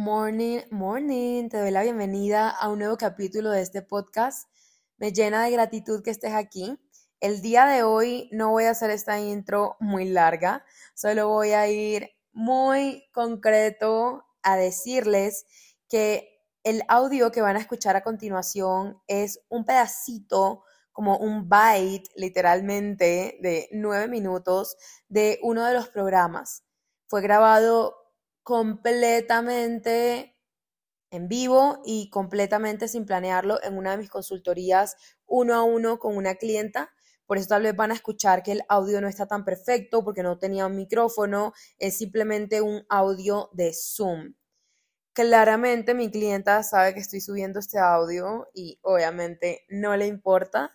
Morning, morning, te doy la bienvenida a un nuevo capítulo de este podcast. Me llena de gratitud que estés aquí. El día de hoy no voy a hacer esta intro muy larga, solo voy a ir muy concreto a decirles que el audio que van a escuchar a continuación es un pedacito, como un byte literalmente de nueve minutos de uno de los programas. Fue grabado completamente en vivo y completamente sin planearlo en una de mis consultorías uno a uno con una clienta. Por eso tal vez van a escuchar que el audio no está tan perfecto porque no tenía un micrófono, es simplemente un audio de Zoom. Claramente mi clienta sabe que estoy subiendo este audio y obviamente no le importa.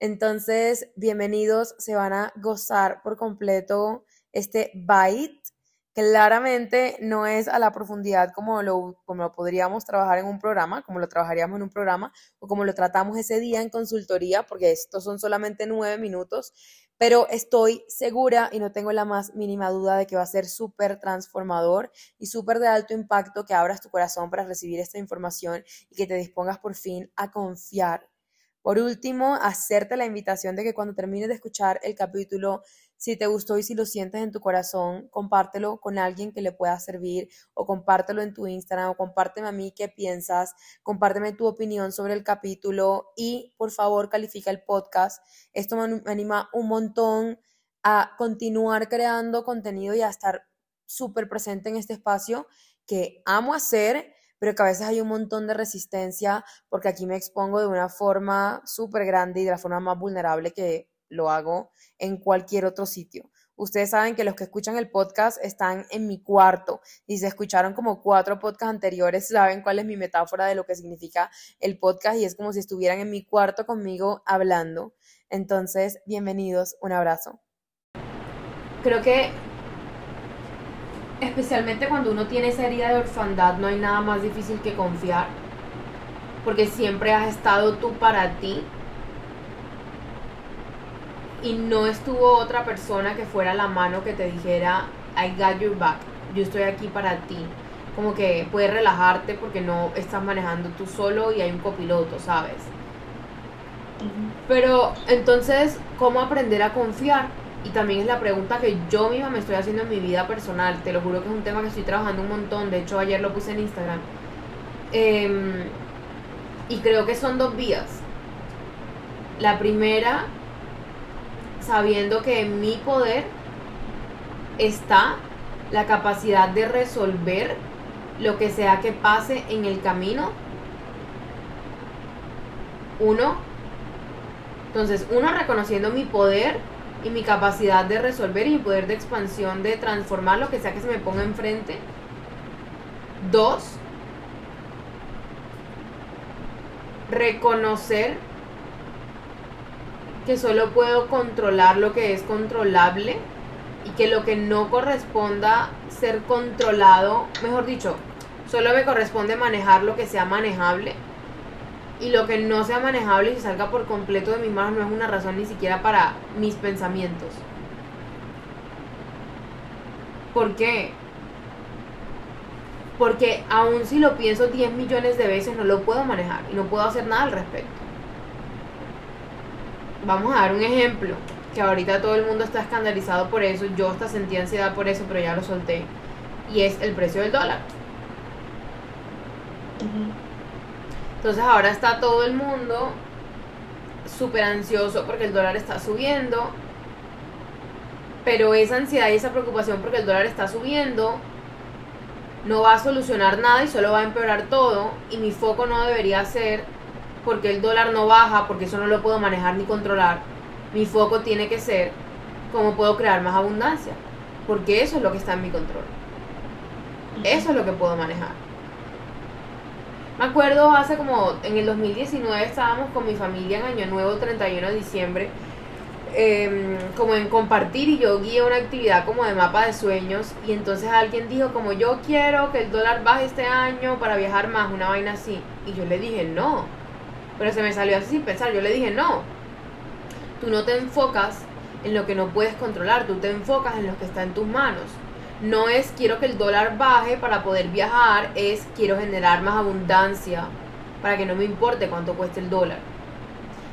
Entonces, bienvenidos, se van a gozar por completo este byte Claramente no es a la profundidad como lo, como lo podríamos trabajar en un programa, como lo trabajaríamos en un programa o como lo tratamos ese día en consultoría, porque estos son solamente nueve minutos, pero estoy segura y no tengo la más mínima duda de que va a ser súper transformador y súper de alto impacto que abras tu corazón para recibir esta información y que te dispongas por fin a confiar. Por último, hacerte la invitación de que cuando termines de escuchar el capítulo si te gustó y si lo sientes en tu corazón, compártelo con alguien que le pueda servir o compártelo en tu Instagram o compárteme a mí qué piensas, compárteme tu opinión sobre el capítulo y por favor califica el podcast. Esto me anima un montón a continuar creando contenido y a estar súper presente en este espacio que amo hacer, pero que a veces hay un montón de resistencia porque aquí me expongo de una forma súper grande y de la forma más vulnerable que lo hago en cualquier otro sitio. Ustedes saben que los que escuchan el podcast están en mi cuarto y se escucharon como cuatro podcasts anteriores, saben cuál es mi metáfora de lo que significa el podcast y es como si estuvieran en mi cuarto conmigo hablando. Entonces, bienvenidos, un abrazo. Creo que especialmente cuando uno tiene esa herida de orfandad, no hay nada más difícil que confiar, porque siempre has estado tú para ti y no estuvo otra persona que fuera la mano que te dijera, I got your back, yo estoy aquí para ti. Como que puedes relajarte porque no estás manejando tú solo y hay un copiloto, ¿sabes? Pero entonces, ¿cómo aprender a confiar? Y también es la pregunta que yo misma me estoy haciendo en mi vida personal. Te lo juro que es un tema que estoy trabajando un montón. De hecho, ayer lo puse en Instagram. Em, y creo que son dos vías. La primera sabiendo que en mi poder está la capacidad de resolver lo que sea que pase en el camino. Uno. Entonces, uno reconociendo mi poder y mi capacidad de resolver y mi poder de expansión de transformar lo que sea que se me ponga enfrente. Dos. Reconocer que solo puedo controlar lo que es controlable y que lo que no corresponda ser controlado, mejor dicho, solo me corresponde manejar lo que sea manejable y lo que no sea manejable y salga por completo de mis manos no es una razón ni siquiera para mis pensamientos. ¿Por qué? Porque aun si lo pienso 10 millones de veces no lo puedo manejar y no puedo hacer nada al respecto vamos a dar un ejemplo, que ahorita todo el mundo está escandalizado por eso, yo hasta sentí ansiedad por eso, pero ya lo solté, y es el precio del dólar. Entonces ahora está todo el mundo súper ansioso porque el dólar está subiendo, pero esa ansiedad y esa preocupación porque el dólar está subiendo no va a solucionar nada y solo va a empeorar todo y mi foco no debería ser porque el dólar no baja, porque eso no lo puedo manejar ni controlar. Mi foco tiene que ser cómo puedo crear más abundancia, porque eso es lo que está en mi control. Eso es lo que puedo manejar. Me acuerdo hace como en el 2019 estábamos con mi familia en Año Nuevo 31 de diciembre, em, como en compartir y yo guié una actividad como de mapa de sueños y entonces alguien dijo como yo quiero que el dólar baje este año para viajar más, una vaina así. Y yo le dije no, pero se me salió así sin pensar. Yo le dije, no, tú no te enfocas en lo que no puedes controlar, tú te enfocas en lo que está en tus manos. no es quiero que el dólar baje para poder viajar, es quiero generar más abundancia para que no me importe cuánto cueste el dólar.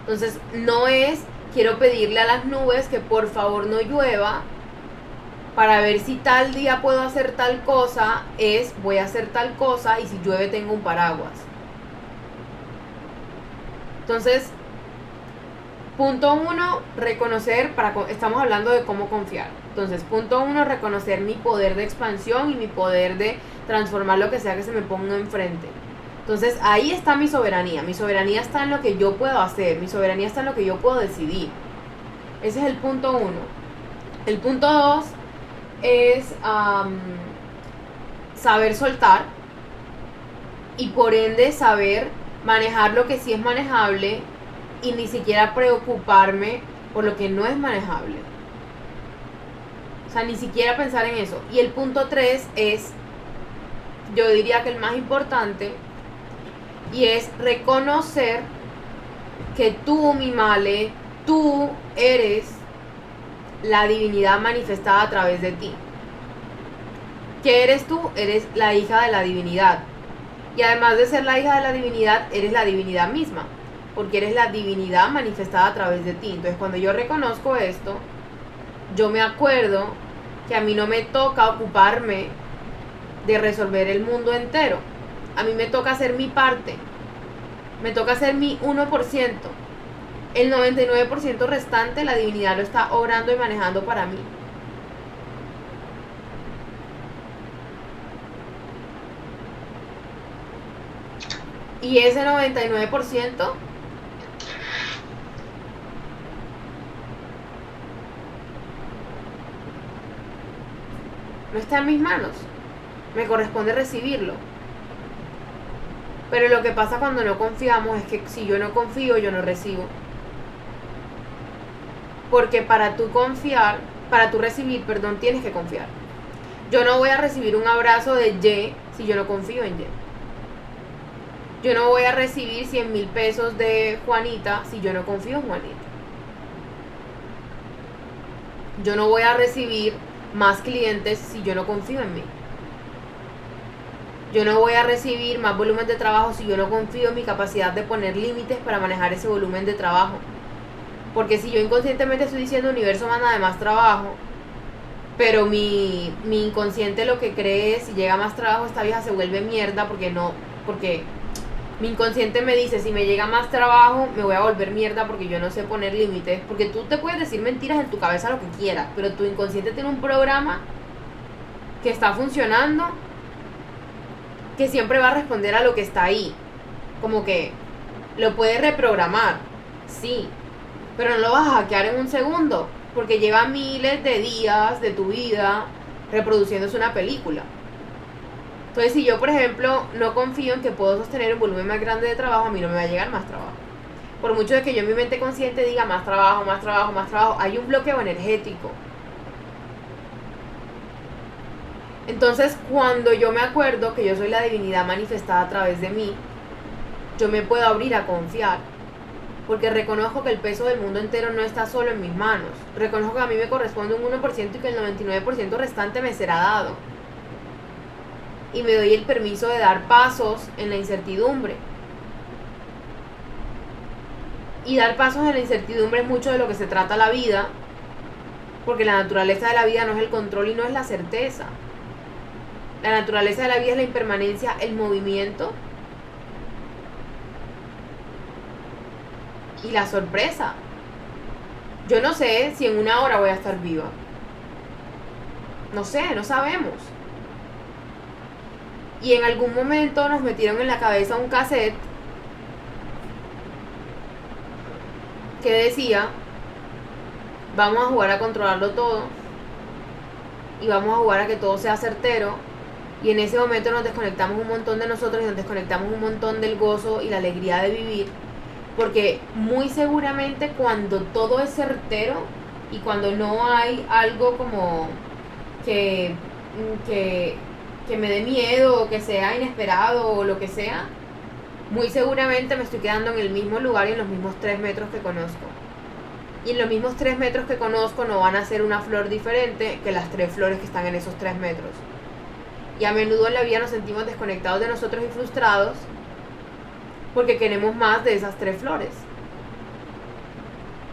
Entonces, no es quiero pedirle a las nubes que por favor no llueva para ver si tal día puedo hacer tal cosa, es voy a hacer tal cosa y si llueve tengo un paraguas. Entonces, punto uno, reconocer, para, estamos hablando de cómo confiar. Entonces, punto uno, reconocer mi poder de expansión y mi poder de transformar lo que sea que se me ponga enfrente. Entonces, ahí está mi soberanía. Mi soberanía está en lo que yo puedo hacer. Mi soberanía está en lo que yo puedo decidir. Ese es el punto uno. El punto dos es saber soltar y por ende saber manejar lo que sí es manejable y ni siquiera preocuparme por lo que no es manejable. O sea, ni siquiera pensar en eso. Y el punto 3 es, yo diría que el más importante, y es reconocer que tú, mi male, tú eres la divinidad manifestada a través de ti. ¿Qué eres tú? Eres la hija de la divinidad. Y además de ser la hija de la divinidad, eres la divinidad misma, porque eres la divinidad manifestada a través de ti. Entonces cuando yo reconozco esto, yo me acuerdo que a mí no me toca ocuparme de resolver el mundo entero. A mí me toca hacer mi parte. Me toca hacer mi 1%. El 99% restante la divinidad lo está obrando y manejando para mí. Y ese 99% no está en mis manos. Me corresponde recibirlo. Pero lo que pasa cuando no confiamos es que si yo no confío, yo no recibo. Porque para tú confiar, para tú recibir, perdón, tienes que confiar. Yo no voy a recibir un abrazo de Y si yo no confío en Y. Yo no voy a recibir 100 mil pesos de Juanita si yo no confío en Juanita. Yo no voy a recibir más clientes si yo no confío en mí. Yo no voy a recibir más volumen de trabajo si yo no confío en mi capacidad de poner límites para manejar ese volumen de trabajo. Porque si yo inconscientemente estoy diciendo universo manda de más trabajo, pero mi, mi inconsciente lo que cree es si llega más trabajo esta vieja se vuelve mierda porque no, porque mi inconsciente me dice, si me llega más trabajo, me voy a volver mierda porque yo no sé poner límites. Porque tú te puedes decir mentiras en tu cabeza lo que quieras, pero tu inconsciente tiene un programa que está funcionando que siempre va a responder a lo que está ahí. Como que lo puedes reprogramar, sí, pero no lo vas a hackear en un segundo, porque lleva miles de días de tu vida reproduciéndose una película. Entonces, si yo, por ejemplo, no confío en que puedo sostener un volumen más grande de trabajo, a mí no me va a llegar más trabajo. Por mucho de que yo en mi mente consciente diga más trabajo, más trabajo, más trabajo, hay un bloqueo energético. Entonces, cuando yo me acuerdo que yo soy la divinidad manifestada a través de mí, yo me puedo abrir a confiar. Porque reconozco que el peso del mundo entero no está solo en mis manos. Reconozco que a mí me corresponde un 1% y que el 99% restante me será dado y me doy el permiso de dar pasos en la incertidumbre. Y dar pasos en la incertidumbre es mucho de lo que se trata la vida, porque la naturaleza de la vida no es el control y no es la certeza. La naturaleza de la vida es la impermanencia, el movimiento y la sorpresa. Yo no sé si en una hora voy a estar viva. No sé, no sabemos y en algún momento nos metieron en la cabeza un cassette que decía, vamos a jugar a controlarlo todo y vamos a jugar a que todo sea certero y en ese momento nos desconectamos un montón de nosotros y nos desconectamos un montón del gozo y la alegría de vivir porque muy seguramente cuando todo es certero y cuando no hay algo como que, que que me dé miedo o que sea inesperado o lo que sea, muy seguramente me estoy quedando en el mismo lugar y en los mismos tres metros que conozco. Y en los mismos tres metros que conozco no van a ser una flor diferente que las tres flores que están en esos tres metros. Y a menudo en la vida nos sentimos desconectados de nosotros y frustrados porque queremos más de esas tres flores.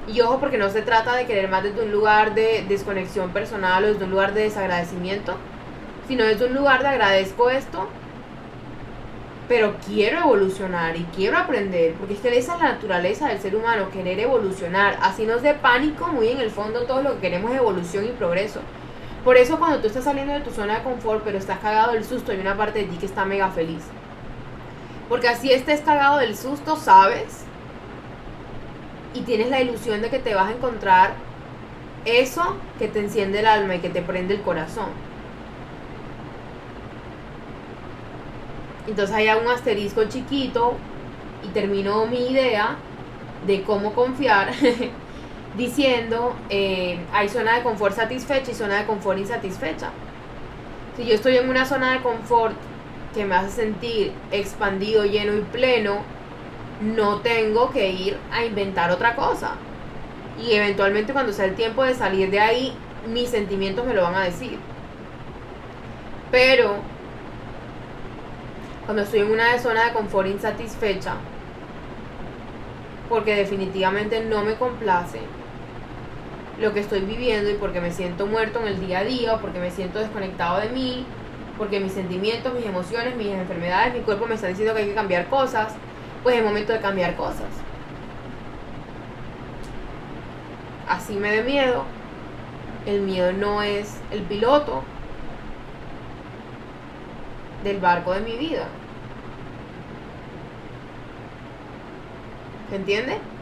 Y ojo, porque no se trata de querer más desde un lugar de desconexión personal o desde un lugar de desagradecimiento, sino desde un lugar de agradezco esto, pero quiero evolucionar y quiero aprender, porque es que esa es la naturaleza del ser humano, querer evolucionar. Así nos dé pánico, muy en el fondo todo lo que queremos es evolución y progreso. Por eso cuando tú estás saliendo de tu zona de confort, pero estás cagado del susto, hay una parte de ti que está mega feliz. Porque así estés cagado del susto, sabes y tienes la ilusión de que te vas a encontrar eso que te enciende el alma y que te prende el corazón. Entonces hay un asterisco chiquito y termino mi idea de cómo confiar diciendo eh, hay zona de confort satisfecha y zona de confort insatisfecha. Si yo estoy en una zona de confort que me hace sentir expandido, lleno y pleno, no tengo que ir a inventar otra cosa. Y eventualmente cuando sea el tiempo de salir de ahí, mis sentimientos me lo van a decir. Pero cuando estoy en una zona de confort insatisfecha, porque definitivamente no me complace lo que estoy viviendo y porque me siento muerto en el día a día porque me siento desconectado de mí, porque mis sentimientos, mis emociones, mis enfermedades, mi cuerpo me están diciendo que hay que cambiar cosas, pues es momento de cambiar cosas. Así me dé miedo. El miedo no es el piloto del barco de mi vida. ¿Se entiende?